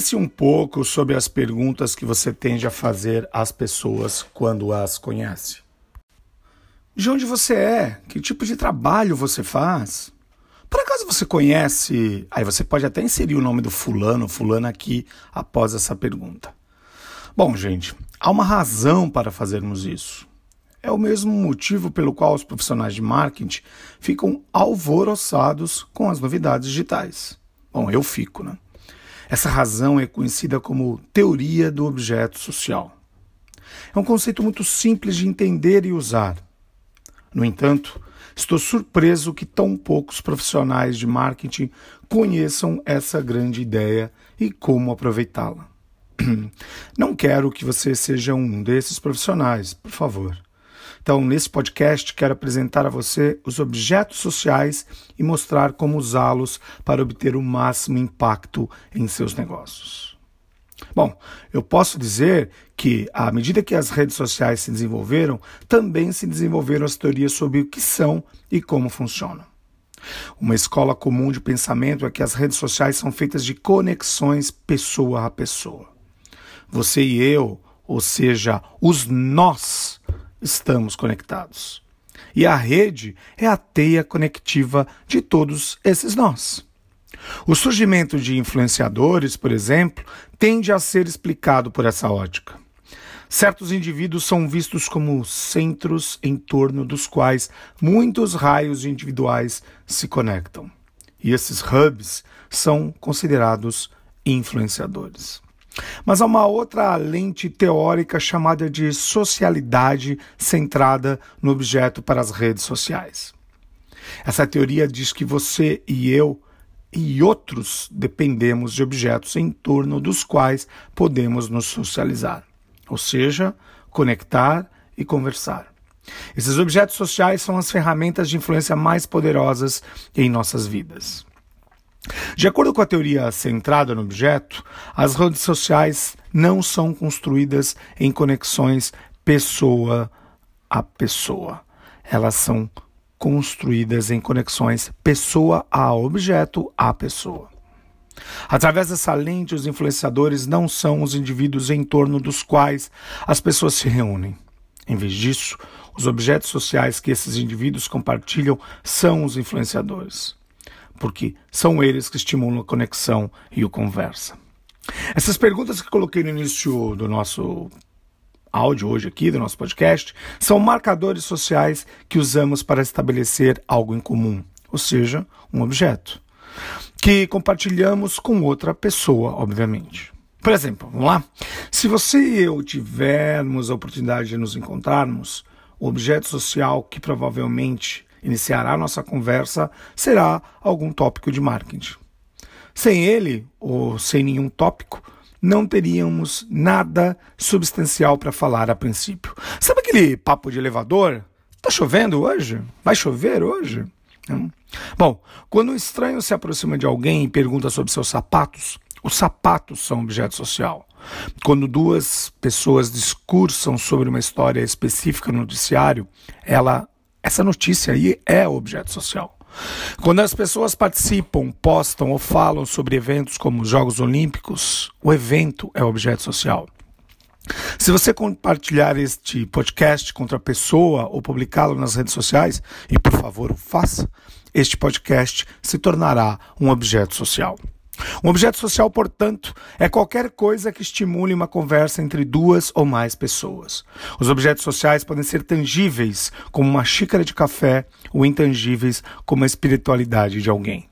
Pense um pouco sobre as perguntas que você tende a fazer às pessoas quando as conhece. De onde você é? Que tipo de trabalho você faz? Por acaso você conhece. Aí você pode até inserir o nome do fulano, fulana aqui após essa pergunta. Bom, gente, há uma razão para fazermos isso. É o mesmo motivo pelo qual os profissionais de marketing ficam alvoroçados com as novidades digitais. Bom, eu fico, né? Essa razão é conhecida como teoria do objeto social. É um conceito muito simples de entender e usar. No entanto, estou surpreso que tão poucos profissionais de marketing conheçam essa grande ideia e como aproveitá-la. Não quero que você seja um desses profissionais, por favor. Então, nesse podcast, quero apresentar a você os objetos sociais e mostrar como usá-los para obter o máximo impacto em seus negócios. Bom, eu posso dizer que, à medida que as redes sociais se desenvolveram, também se desenvolveram as teorias sobre o que são e como funcionam. Uma escola comum de pensamento é que as redes sociais são feitas de conexões pessoa a pessoa. Você e eu, ou seja, os nós, estamos conectados. E a rede é a teia conectiva de todos esses nós. O surgimento de influenciadores, por exemplo, tende a ser explicado por essa ótica. Certos indivíduos são vistos como centros em torno dos quais muitos raios individuais se conectam. E esses hubs são considerados influenciadores. Mas há uma outra lente teórica chamada de socialidade centrada no objeto para as redes sociais. Essa teoria diz que você e eu e outros dependemos de objetos em torno dos quais podemos nos socializar, ou seja, conectar e conversar. Esses objetos sociais são as ferramentas de influência mais poderosas em nossas vidas. De acordo com a teoria centrada no objeto, as redes sociais não são construídas em conexões pessoa a pessoa. Elas são construídas em conexões pessoa a objeto a pessoa. Através dessa lente, os influenciadores não são os indivíduos em torno dos quais as pessoas se reúnem. Em vez disso, os objetos sociais que esses indivíduos compartilham são os influenciadores porque são eles que estimulam a conexão e o conversa. Essas perguntas que coloquei no início do nosso áudio hoje aqui, do nosso podcast, são marcadores sociais que usamos para estabelecer algo em comum, ou seja, um objeto, que compartilhamos com outra pessoa, obviamente. Por exemplo, vamos lá? Se você e eu tivermos a oportunidade de nos encontrarmos, o objeto social que provavelmente iniciará nossa conversa será algum tópico de marketing. Sem ele, ou sem nenhum tópico, não teríamos nada substancial para falar a princípio. Sabe aquele papo de elevador? Tá chovendo hoje? Vai chover hoje? Hum. Bom, quando um estranho se aproxima de alguém e pergunta sobre seus sapatos, os sapatos são objeto social. Quando duas pessoas discursam sobre uma história específica no noticiário, ela essa notícia aí é objeto social. Quando as pessoas participam, postam ou falam sobre eventos como os Jogos Olímpicos, o evento é objeto social. Se você compartilhar este podcast contra a pessoa ou publicá-lo nas redes sociais, e por favor o faça, este podcast se tornará um objeto social. Um objeto social, portanto, é qualquer coisa que estimule uma conversa entre duas ou mais pessoas. Os objetos sociais podem ser tangíveis, como uma xícara de café, ou intangíveis, como a espiritualidade de alguém.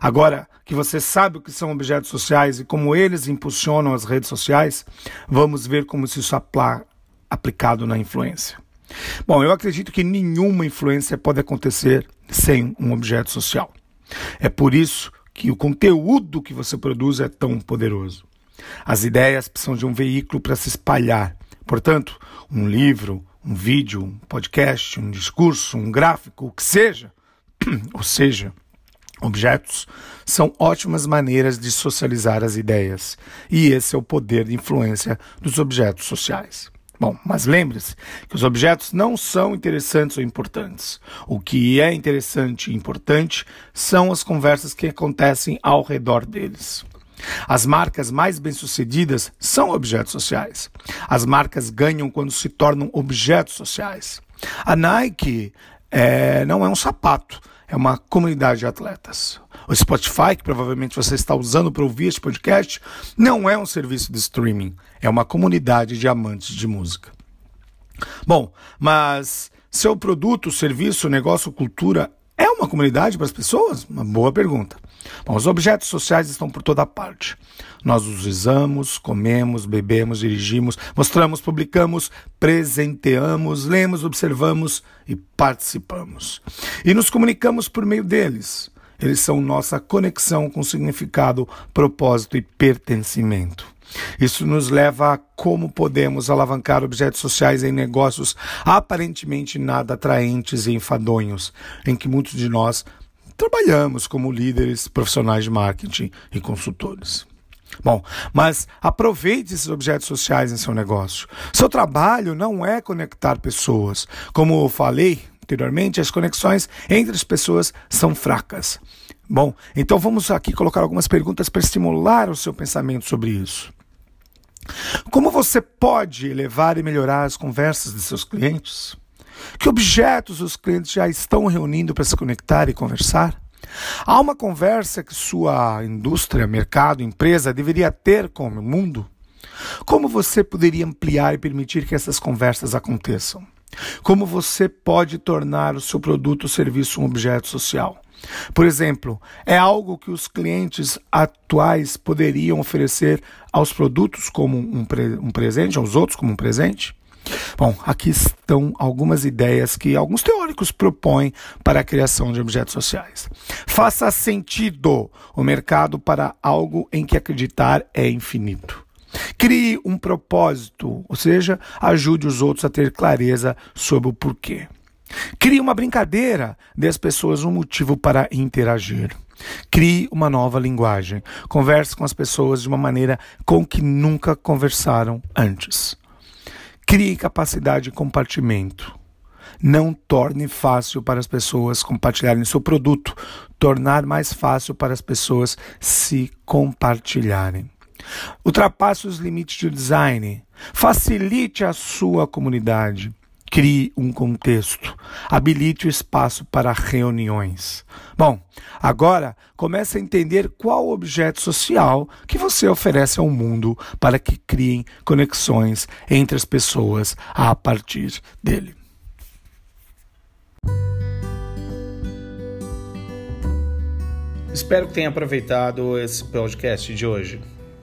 Agora que você sabe o que são objetos sociais e como eles impulsionam as redes sociais, vamos ver como isso é aplicado na influência. Bom, eu acredito que nenhuma influência pode acontecer sem um objeto social. É por isso que o conteúdo que você produz é tão poderoso. As ideias precisam de um veículo para se espalhar. Portanto, um livro, um vídeo, um podcast, um discurso, um gráfico, o que seja, ou seja, objetos, são ótimas maneiras de socializar as ideias. E esse é o poder de influência dos objetos sociais. Bom, mas lembre-se que os objetos não são interessantes ou importantes. O que é interessante e importante são as conversas que acontecem ao redor deles. As marcas mais bem-sucedidas são objetos sociais. As marcas ganham quando se tornam objetos sociais. A Nike é, não é um sapato, é uma comunidade de atletas. O Spotify, que provavelmente você está usando para ouvir este podcast, não é um serviço de streaming, é uma comunidade de amantes de música. Bom, mas seu produto, serviço, negócio, cultura é uma comunidade para as pessoas? Uma boa pergunta. Bom, os objetos sociais estão por toda parte. Nós os usamos, comemos, bebemos, dirigimos, mostramos, publicamos, presenteamos, lemos, observamos e participamos. E nos comunicamos por meio deles. Eles são nossa conexão com significado, propósito e pertencimento. Isso nos leva a como podemos alavancar objetos sociais em negócios aparentemente nada atraentes e enfadonhos, em que muitos de nós trabalhamos como líderes profissionais de marketing e consultores. Bom, mas aproveite esses objetos sociais em seu negócio. Seu trabalho não é conectar pessoas. Como eu falei anteriormente, as conexões entre as pessoas são fracas. Bom, então vamos aqui colocar algumas perguntas para estimular o seu pensamento sobre isso. Como você pode elevar e melhorar as conversas de seus clientes? Que objetos os clientes já estão reunindo para se conectar e conversar? Há uma conversa que sua indústria, mercado, empresa deveria ter com o mundo? Como você poderia ampliar e permitir que essas conversas aconteçam? Como você pode tornar o seu produto ou serviço um objeto social? Por exemplo, é algo que os clientes atuais poderiam oferecer aos produtos como um, pre um presente, aos outros como um presente? Bom, aqui estão algumas ideias que alguns teóricos propõem para a criação de objetos sociais. Faça sentido o mercado para algo em que acreditar é infinito. Crie um propósito, ou seja, ajude os outros a ter clareza sobre o porquê. Crie uma brincadeira, dê às pessoas um motivo para interagir. Crie uma nova linguagem. Converse com as pessoas de uma maneira com que nunca conversaram antes. Crie capacidade de compartimento. Não torne fácil para as pessoas compartilharem seu produto, tornar mais fácil para as pessoas se compartilharem. Ultrapasse os limites de design. Facilite a sua comunidade. Crie um contexto. Habilite o espaço para reuniões. Bom, agora comece a entender qual objeto social que você oferece ao mundo para que criem conexões entre as pessoas a partir dele. Espero que tenha aproveitado esse podcast de hoje.